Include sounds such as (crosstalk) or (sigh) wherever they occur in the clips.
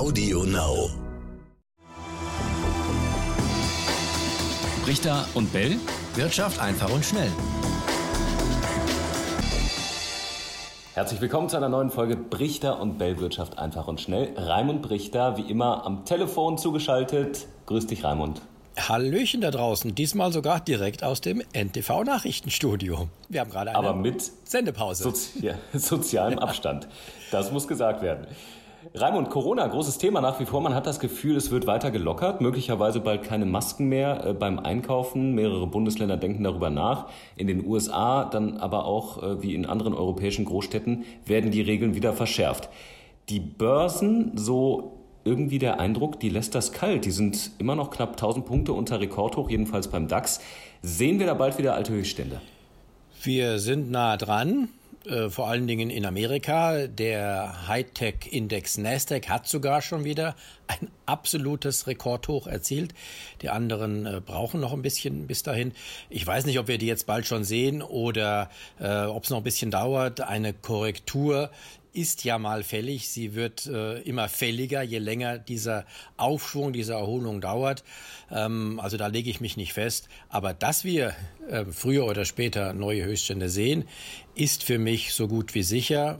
Audio Now. Richter und Bell. Wirtschaft einfach und schnell. Herzlich willkommen zu einer neuen Folge Brichter und Bell Wirtschaft einfach und schnell. Raimund Brichter, wie immer am Telefon zugeschaltet. Grüß dich, Raimund. Hallöchen da draußen, diesmal sogar direkt aus dem NTV Nachrichtenstudio. Wir haben gerade eine Aber mit Sendepause. Sozi (laughs) sozialem Abstand. Das muss gesagt werden. Raimund, Corona, großes Thema nach wie vor. Man hat das Gefühl, es wird weiter gelockert. Möglicherweise bald keine Masken mehr äh, beim Einkaufen. Mehrere Bundesländer denken darüber nach. In den USA, dann aber auch äh, wie in anderen europäischen Großstädten, werden die Regeln wieder verschärft. Die Börsen, so irgendwie der Eindruck, die lässt das kalt. Die sind immer noch knapp 1000 Punkte unter Rekordhoch, jedenfalls beim DAX. Sehen wir da bald wieder alte Höchststände? Wir sind nah dran. Äh, vor allen Dingen in Amerika. Der Hightech-Index Nasdaq hat sogar schon wieder ein absolutes Rekordhoch erzielt. Die anderen äh, brauchen noch ein bisschen bis dahin. Ich weiß nicht, ob wir die jetzt bald schon sehen oder äh, ob es noch ein bisschen dauert. Eine Korrektur ist ja mal fällig. Sie wird äh, immer fälliger, je länger dieser Aufschwung, diese Erholung dauert. Ähm, also da lege ich mich nicht fest. Aber dass wir äh, früher oder später neue Höchststände sehen, ist für mich so gut wie sicher.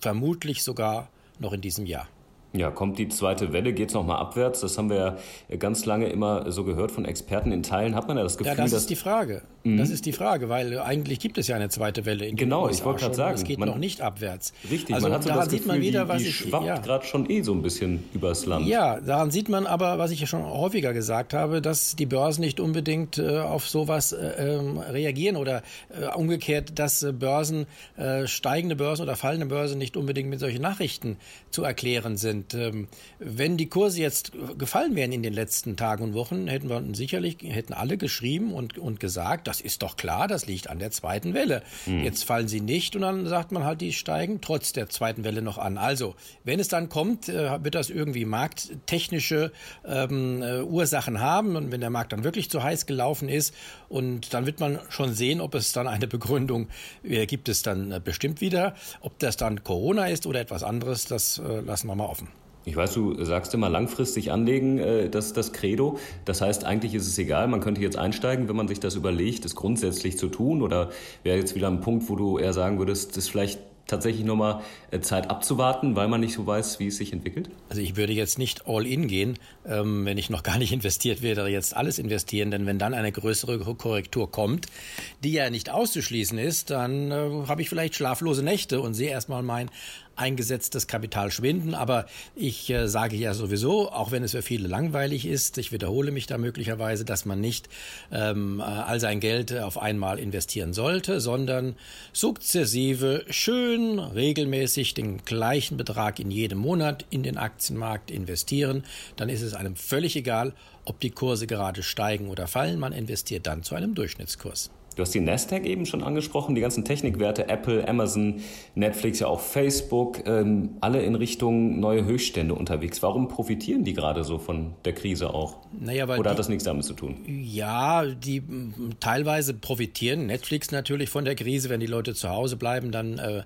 Vermutlich sogar noch in diesem Jahr. Ja, kommt die zweite Welle, geht's noch mal abwärts? Das haben wir ja ganz lange immer so gehört von Experten. In Teilen hat man ja das Gefühl, ja, das dass ist die Frage. Mhm. Das ist die Frage, weil eigentlich gibt es ja eine zweite Welle. In genau, ich wollte gerade sagen, es geht man, noch nicht abwärts. Richtig, also man hat so das Gefühl, man wieder, die, die ich, schwappt ja. gerade schon eh so ein bisschen übers Land. Ja, daran sieht man aber, was ich ja schon häufiger gesagt habe, dass die Börsen nicht unbedingt äh, auf sowas äh, ähm, reagieren oder äh, umgekehrt, dass äh, Börsen, äh, steigende Börsen oder fallende Börsen nicht unbedingt mit solchen Nachrichten zu erklären sind. Ähm, wenn die Kurse jetzt gefallen wären in den letzten Tagen und Wochen, hätten wir sicherlich, hätten alle geschrieben und, und gesagt, das ist doch klar, das liegt an der zweiten Welle. Mhm. Jetzt fallen sie nicht und dann sagt man halt, die steigen trotz der zweiten Welle noch an. Also, wenn es dann kommt, äh, wird das irgendwie markttechnische ähm, äh, Ursachen haben und wenn der Markt dann wirklich zu heiß gelaufen ist und dann wird man schon sehen, ob es dann eine Begründung äh, gibt es dann äh, bestimmt wieder. Ob das dann Corona ist oder etwas anderes, das äh, lassen wir mal offen. Ich weiß, du sagst immer langfristig anlegen, äh, das das Credo. Das heißt, eigentlich ist es egal, man könnte jetzt einsteigen, wenn man sich das überlegt, das grundsätzlich zu tun. Oder wäre jetzt wieder ein Punkt, wo du eher sagen würdest, das ist vielleicht tatsächlich nochmal äh, Zeit abzuwarten, weil man nicht so weiß, wie es sich entwickelt? Also ich würde jetzt nicht all in gehen, ähm, wenn ich noch gar nicht (laughs) investiert wäre, jetzt alles investieren, denn wenn dann eine größere Korrektur kommt, die ja nicht auszuschließen ist, dann äh, habe ich vielleicht schlaflose Nächte und sehe erstmal mein eingesetztes Kapital schwinden. Aber ich äh, sage ja sowieso, auch wenn es für viele langweilig ist, ich wiederhole mich da möglicherweise, dass man nicht ähm, all sein Geld auf einmal investieren sollte, sondern sukzessive schön regelmäßig den gleichen Betrag in jedem Monat in den Aktienmarkt investieren. Dann ist es einem völlig egal, ob die Kurse gerade steigen oder fallen. Man investiert dann zu einem Durchschnittskurs. Du hast die Nasdaq eben schon angesprochen, die ganzen Technikwerte, Apple, Amazon, Netflix, ja auch Facebook, ähm, alle in Richtung neue Höchststände unterwegs. Warum profitieren die gerade so von der Krise auch? Naja, weil Oder hat das nichts damit zu tun? Ja, die teilweise profitieren. Netflix natürlich von der Krise. Wenn die Leute zu Hause bleiben, dann äh,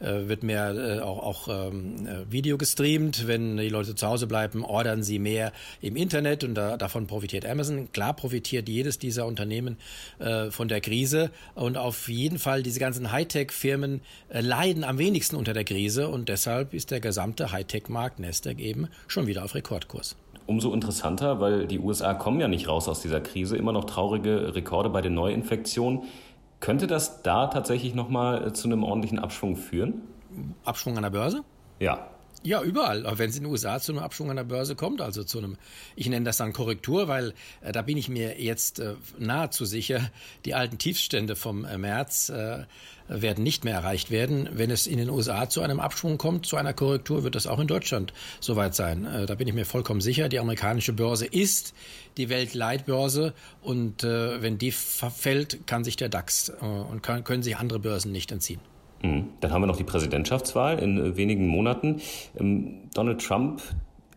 äh, wird mehr äh, auch, auch ähm, äh, Video gestreamt. Wenn die Leute zu Hause bleiben, ordern sie mehr im Internet und da, davon profitiert Amazon. Klar profitiert jedes dieser Unternehmen äh, von der Krise. Krise und auf jeden Fall diese ganzen Hightech-Firmen äh, leiden am wenigsten unter der Krise und deshalb ist der gesamte Hightech-Markt Nasdaq eben schon wieder auf Rekordkurs. Umso interessanter, weil die USA kommen ja nicht raus aus dieser Krise, immer noch traurige Rekorde bei den Neuinfektionen. Könnte das da tatsächlich nochmal äh, zu einem ordentlichen Abschwung führen? Abschwung an der Börse? Ja. Ja, überall. Wenn es in den USA zu einem Abschwung an der Börse kommt, also zu einem, ich nenne das dann Korrektur, weil äh, da bin ich mir jetzt äh, nahezu sicher, die alten Tiefstände vom äh, März äh, werden nicht mehr erreicht werden. Wenn es in den USA zu einem Abschwung kommt, zu einer Korrektur, wird das auch in Deutschland soweit sein. Äh, da bin ich mir vollkommen sicher. Die amerikanische Börse ist die Weltleitbörse und äh, wenn die fällt, kann sich der DAX und kann, können sich andere Börsen nicht entziehen. Dann haben wir noch die Präsidentschaftswahl in äh, wenigen Monaten. Ähm, Donald Trump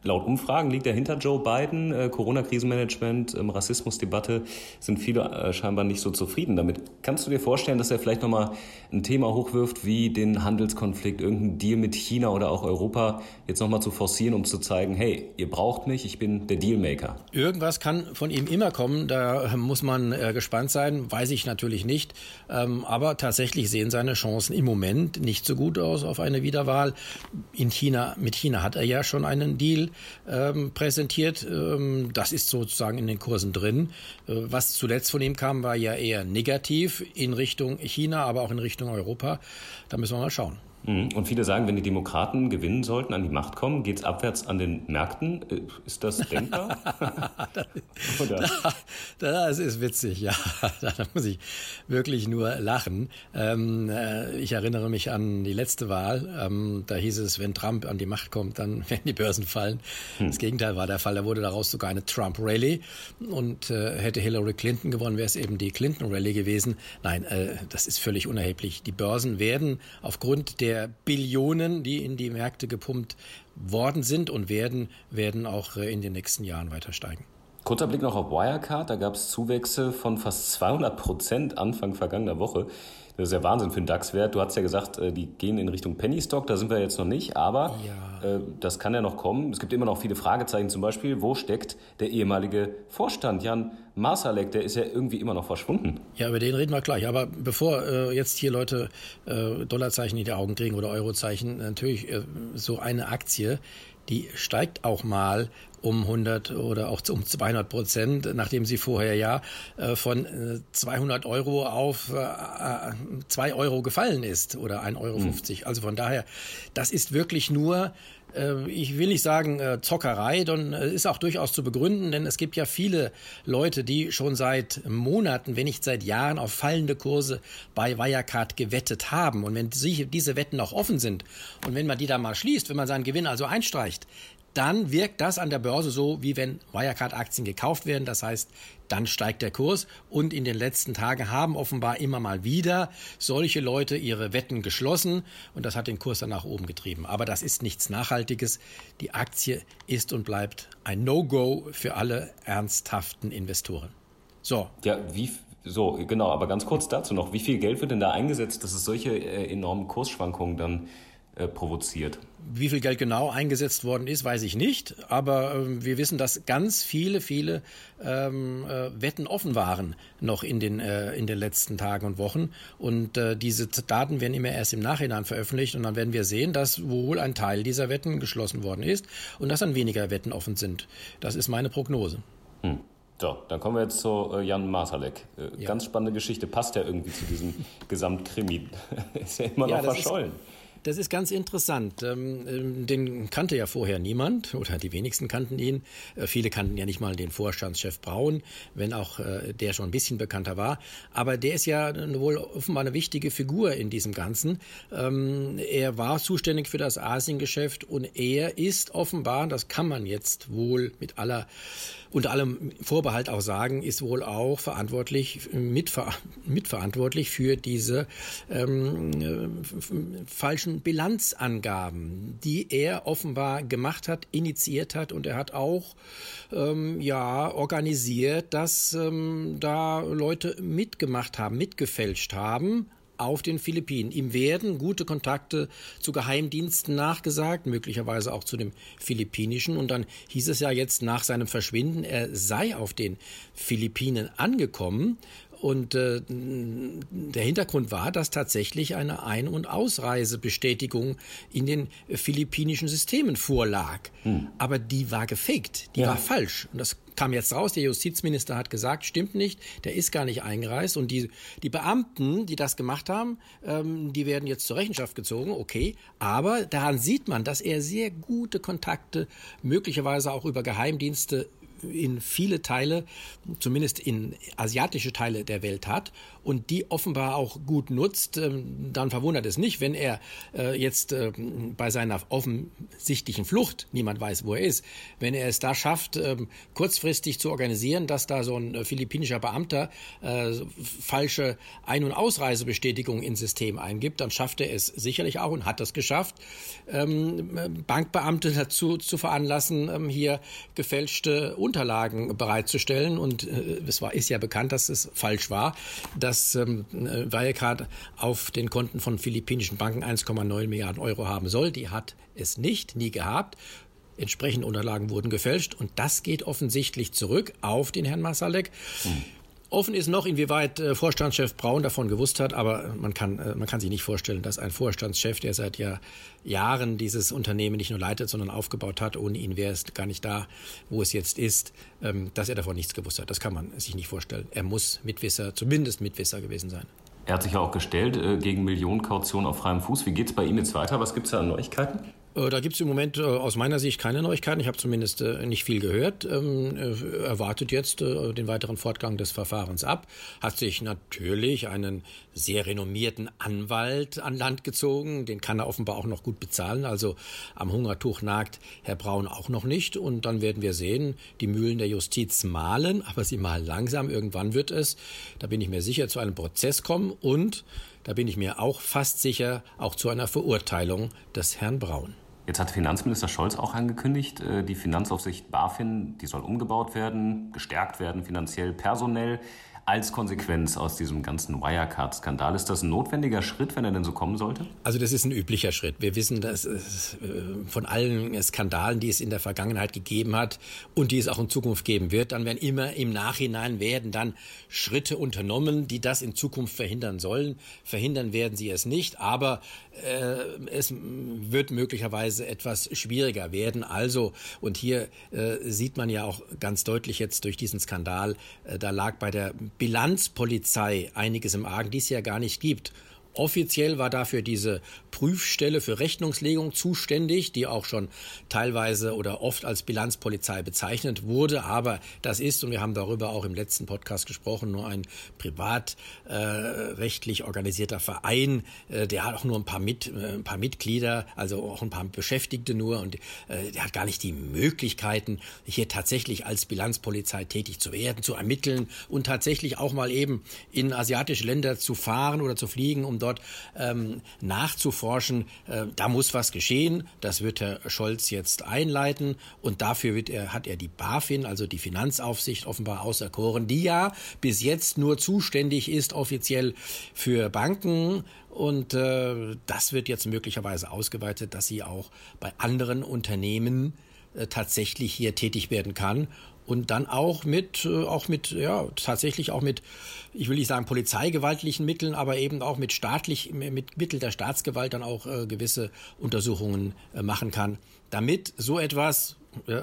laut Umfragen liegt er hinter Joe Biden. Äh, Corona-Krisenmanagement, ähm, Rassismusdebatte sind viele äh, scheinbar nicht so zufrieden damit. Kannst du dir vorstellen, dass er vielleicht nochmal ein Thema hochwirft, wie den Handelskonflikt, irgendein Deal mit China oder auch Europa jetzt nochmal zu forcieren, um zu zeigen, hey, ihr braucht mich, ich bin der Dealmaker? Irgendwas kann von ihm immer kommen, da muss man äh, gespannt sein, weiß ich natürlich nicht. Ähm, aber tatsächlich sehen seine Chancen im Moment nicht so gut aus auf eine Wiederwahl. In China, mit China hat er ja schon einen Deal ähm, präsentiert. Ähm, das ist sozusagen in den Kursen drin. Äh, was zuletzt von ihm kam, war ja eher negativ in Richtung China, aber auch in Richtung Europa. Da müssen wir mal schauen. Mhm. Und viele sagen, wenn die Demokraten gewinnen sollten, an die Macht kommen, geht es abwärts an den Märkten. Äh, ist das denkbar? (laughs) das ist witzig, ja. (laughs) Da muss ich wirklich nur lachen. Ähm, äh, ich erinnere mich an die letzte Wahl. Ähm, da hieß es, wenn Trump an die Macht kommt, dann (laughs) werden die Börsen fallen. Hm. Das Gegenteil war der Fall. Da wurde daraus sogar eine Trump-Rally. Und äh, hätte Hillary Clinton gewonnen, wäre es eben die Clinton-Rally gewesen. Nein, das ist völlig unerheblich. Die Börsen werden aufgrund der der Billionen, die in die Märkte gepumpt worden sind und werden, werden auch äh, in den nächsten Jahren weiter steigen. Kurzer Blick noch auf Wirecard. Da gab es Zuwächse von fast 200 Prozent Anfang vergangener Woche. Das ist ja Wahnsinn für den DAX-Wert. Du hast ja gesagt, äh, die gehen in Richtung Penny Stock. Da sind wir jetzt noch nicht, aber ja. Äh, das kann ja noch kommen. Es gibt immer noch viele Fragezeichen. Zum Beispiel, wo steckt der ehemalige Vorstand Jan Masalek? Der ist ja irgendwie immer noch verschwunden. Ja, über den reden wir gleich. Aber bevor äh, jetzt hier Leute äh, Dollarzeichen in die Augen kriegen oder Eurozeichen, natürlich äh, so eine Aktie, die steigt auch mal um 100 oder auch um 200 Prozent, nachdem sie vorher ja äh, von 200 äh, Euro auf 2 äh, Euro gefallen ist oder 1,50 Euro. Mhm. Also von daher, das ist wirklich nur ich will nicht sagen Zockerei, dann ist auch durchaus zu begründen, denn es gibt ja viele Leute, die schon seit Monaten, wenn nicht seit Jahren auf fallende Kurse bei Wirecard gewettet haben. Und wenn diese Wetten auch offen sind und wenn man die da mal schließt, wenn man seinen Gewinn also einstreicht, dann wirkt das an der Börse so, wie wenn Wirecard-Aktien gekauft werden. Das heißt, dann steigt der Kurs. Und in den letzten Tagen haben offenbar immer mal wieder solche Leute ihre Wetten geschlossen. Und das hat den Kurs dann nach oben getrieben. Aber das ist nichts Nachhaltiges. Die Aktie ist und bleibt ein No-Go für alle ernsthaften Investoren. So. Ja, wie, so, genau, aber ganz kurz dazu noch. Wie viel Geld wird denn da eingesetzt, dass es solche äh, enormen Kursschwankungen dann äh, provoziert. Wie viel Geld genau eingesetzt worden ist, weiß ich nicht. Aber äh, wir wissen, dass ganz viele, viele ähm, äh, Wetten offen waren noch in den, äh, in den letzten Tagen und Wochen. Und äh, diese Daten werden immer erst im Nachhinein veröffentlicht. Und dann werden wir sehen, dass wohl ein Teil dieser Wetten geschlossen worden ist und dass dann weniger Wetten offen sind. Das ist meine Prognose. Hm. So, dann kommen wir jetzt zu äh, Jan Masalek. Äh, ja. Ganz spannende Geschichte, passt ja irgendwie zu diesem Gesamtkrimi. (laughs) ist ja immer noch ja, verschollen. Ist, das ist ganz interessant. Ähm, ähm, den kannte ja vorher niemand oder die wenigsten kannten ihn. Äh, viele kannten ja nicht mal den Vorstandschef Braun, wenn auch äh, der schon ein bisschen bekannter war. Aber der ist ja wohl offenbar eine wichtige Figur in diesem Ganzen. Ähm, er war zuständig für das Asiengeschäft und er ist offenbar, das kann man jetzt wohl mit aller unter allem Vorbehalt auch sagen, ist wohl auch verantwortlich, mitver mitverantwortlich für diese ähm, äh, Bilanzangaben, die er offenbar gemacht hat, initiiert hat und er hat auch ähm, ja organisiert, dass ähm, da Leute mitgemacht haben, mitgefälscht haben auf den Philippinen. Ihm werden gute Kontakte zu Geheimdiensten nachgesagt, möglicherweise auch zu dem philippinischen. Und dann hieß es ja jetzt nach seinem Verschwinden, er sei auf den Philippinen angekommen. Und äh, der Hintergrund war, dass tatsächlich eine Ein- und Ausreisebestätigung in den philippinischen Systemen vorlag. Hm. Aber die war gefaked, die ja. war falsch. Und das kam jetzt raus, der Justizminister hat gesagt, stimmt nicht, der ist gar nicht eingereist. Und die, die Beamten, die das gemacht haben, ähm, die werden jetzt zur Rechenschaft gezogen, okay. Aber daran sieht man, dass er sehr gute Kontakte, möglicherweise auch über Geheimdienste in viele Teile, zumindest in asiatische Teile der Welt hat und die offenbar auch gut nutzt, ähm, dann verwundert es nicht, wenn er äh, jetzt äh, bei seiner offensichtlichen Flucht, niemand weiß, wo er ist, wenn er es da schafft, äh, kurzfristig zu organisieren, dass da so ein äh, philippinischer Beamter falsche Ein- und Ausreisebestätigung ins System eingibt, dann schafft er es sicherlich auch und hat das geschafft, ähm, Bankbeamte dazu zu veranlassen, ähm, hier gefälschte Unterlagen bereitzustellen. Und äh, es war, ist ja bekannt, dass es falsch war, dass ähm, Wirecard auf den Konten von philippinischen Banken 1,9 Milliarden Euro haben soll. Die hat es nicht, nie gehabt. Entsprechende Unterlagen wurden gefälscht und das geht offensichtlich zurück auf den Herrn Masalek. Mhm. Offen ist noch, inwieweit äh, Vorstandschef Braun davon gewusst hat, aber man kann, äh, man kann sich nicht vorstellen, dass ein Vorstandschef, der seit ja, Jahren dieses Unternehmen nicht nur leitet, sondern aufgebaut hat, ohne ihn wäre es gar nicht da, wo es jetzt ist, ähm, dass er davon nichts gewusst hat. Das kann man sich nicht vorstellen. Er muss Mitwisser, zumindest Mitwisser gewesen sein. Er hat sich ja auch gestellt äh, gegen Millionenkaution auf freiem Fuß. Wie geht es bei ihm jetzt weiter? Was gibt es da an Neuigkeiten? Äh, da gibt es im Moment äh, aus meiner Sicht keine Neuigkeiten. Ich habe zumindest äh, nicht viel gehört. Ähm, er wartet jetzt den weiteren Fortgang des Verfahrens ab. Hat sich natürlich einen sehr renommierten Anwalt an Land gezogen. Den kann er offenbar auch noch gut bezahlen. Also am Hungertuch nagt Herr Braun auch noch nicht. Und dann werden wir sehen, die Mühlen der Justiz malen, aber sie malen langsam. Irgendwann wird es, da bin ich mir sicher, zu einem Prozess kommen und da bin ich mir auch fast sicher, auch zu einer Verurteilung des Herrn Braun. Jetzt hat Finanzminister Scholz auch angekündigt, äh, die Finanzaufsicht BaFin, die soll umgebaut werden, gestärkt werden, finanziell, personell als Konsequenz aus diesem ganzen Wirecard-Skandal. Ist das ein notwendiger Schritt, wenn er denn so kommen sollte? Also das ist ein üblicher Schritt. Wir wissen, dass es äh, von allen Skandalen, die es in der Vergangenheit gegeben hat und die es auch in Zukunft geben wird, dann werden immer im Nachhinein werden dann Schritte unternommen, die das in Zukunft verhindern sollen. Verhindern werden sie es nicht, aber äh, es wird möglicherweise etwas schwieriger werden. Also, und hier äh, sieht man ja auch ganz deutlich jetzt durch diesen Skandal, äh, da lag bei der Bilanzpolizei einiges im Argen, die es ja gar nicht gibt. Offiziell war dafür diese Prüfstelle für Rechnungslegung zuständig, die auch schon teilweise oder oft als Bilanzpolizei bezeichnet wurde. Aber das ist, und wir haben darüber auch im letzten Podcast gesprochen, nur ein privatrechtlich äh, organisierter Verein. Äh, der hat auch nur ein paar, Mit, äh, ein paar Mitglieder, also auch ein paar Beschäftigte nur. Und äh, der hat gar nicht die Möglichkeiten, hier tatsächlich als Bilanzpolizei tätig zu werden, zu ermitteln und tatsächlich auch mal eben in asiatische Länder zu fahren oder zu fliegen, um dort ähm, nachzuforschen. Äh, da muss was geschehen. Das wird Herr Scholz jetzt einleiten. Und dafür wird er, hat er die BaFin, also die Finanzaufsicht, offenbar auserkoren, die ja bis jetzt nur zuständig ist offiziell für Banken und äh, das wird jetzt möglicherweise ausgeweitet, dass sie auch bei anderen Unternehmen äh, tatsächlich hier tätig werden kann und dann auch mit, äh, auch mit, ja, tatsächlich auch mit, ich will nicht sagen polizeigewaltlichen Mitteln, aber eben auch mit staatlich, mit Mitteln der Staatsgewalt dann auch äh, gewisse Untersuchungen äh, machen kann, damit so etwas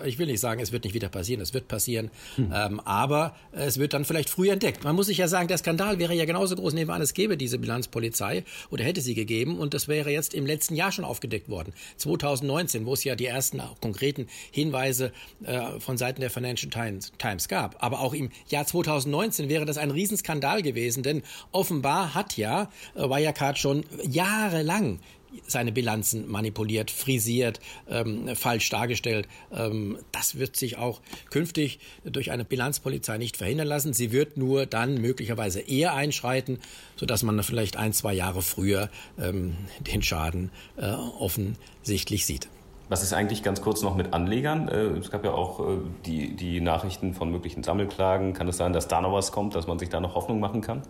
ich will nicht sagen, es wird nicht wieder passieren, es wird passieren, hm. ähm, aber es wird dann vielleicht früh entdeckt. Man muss sich ja sagen, der Skandal wäre ja genauso groß, nehmen wir an, es gäbe diese Bilanzpolizei oder hätte sie gegeben und das wäre jetzt im letzten Jahr schon aufgedeckt worden, 2019, wo es ja die ersten konkreten Hinweise äh, von Seiten der Financial Times, Times gab. Aber auch im Jahr 2019 wäre das ein Riesenskandal gewesen, denn offenbar hat ja Wirecard schon jahrelang seine Bilanzen manipuliert, frisiert, ähm, falsch dargestellt. Ähm, das wird sich auch künftig durch eine Bilanzpolizei nicht verhindern lassen. Sie wird nur dann möglicherweise eher einschreiten, sodass man vielleicht ein, zwei Jahre früher ähm, den Schaden äh, offensichtlich sieht. Was ist eigentlich ganz kurz noch mit Anlegern? Äh, es gab ja auch äh, die, die Nachrichten von möglichen Sammelklagen. Kann es sein, dass da noch was kommt, dass man sich da noch Hoffnung machen kann?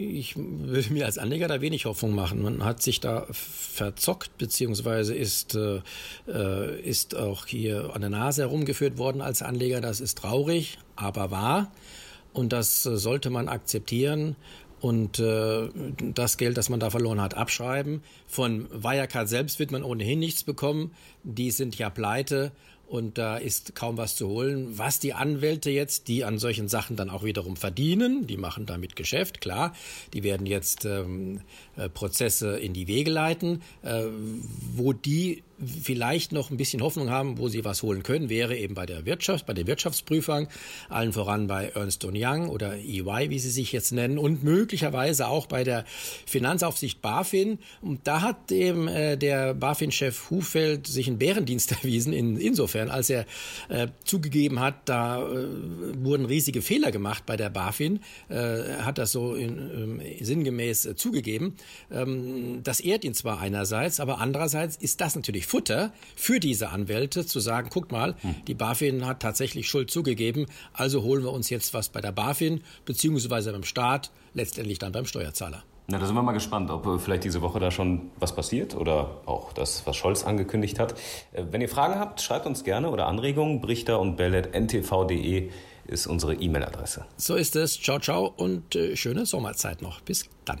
Ich würde mir als Anleger da wenig Hoffnung machen. Man hat sich da verzockt, beziehungsweise ist, äh, äh, ist auch hier an der Nase herumgeführt worden als Anleger. Das ist traurig, aber wahr. Und das äh, sollte man akzeptieren und äh, das Geld, das man da verloren hat, abschreiben. Von Wirecard selbst wird man ohnehin nichts bekommen. Die sind ja pleite und da ist kaum was zu holen. Was die Anwälte jetzt, die an solchen Sachen dann auch wiederum verdienen, die machen damit Geschäft, klar, die werden jetzt ähm, äh, Prozesse in die Wege leiten, äh, wo die vielleicht noch ein bisschen Hoffnung haben, wo sie was holen können, wäre eben bei der Wirtschaft, bei den Wirtschaftsprüfern, allen voran bei Ernst Young oder EY, wie sie sich jetzt nennen, und möglicherweise auch bei der Finanzaufsicht BaFin. Und da hat eben äh, der BaFin-Chef Hufeld sich einen Bärendienst (laughs) erwiesen, in, insofern, als er äh, zugegeben hat, da äh, wurden riesige Fehler gemacht bei der BaFin, äh, hat das so in, äh, sinngemäß äh, zugegeben. Ähm, das ehrt ihn zwar einerseits, aber andererseits ist das natürlich Futter für diese Anwälte zu sagen, guckt mal, hm. die BaFin hat tatsächlich Schuld zugegeben, also holen wir uns jetzt was bei der BaFin beziehungsweise beim Staat, letztendlich dann beim Steuerzahler. Na, da sind wir mal gespannt, ob äh, vielleicht diese Woche da schon was passiert oder auch das, was Scholz angekündigt hat. Äh, wenn ihr Fragen habt, schreibt uns gerne oder Anregungen. Brichter und ntv.de ist unsere E-Mail-Adresse. So ist es. Ciao, ciao und äh, schöne Sommerzeit noch. Bis dann.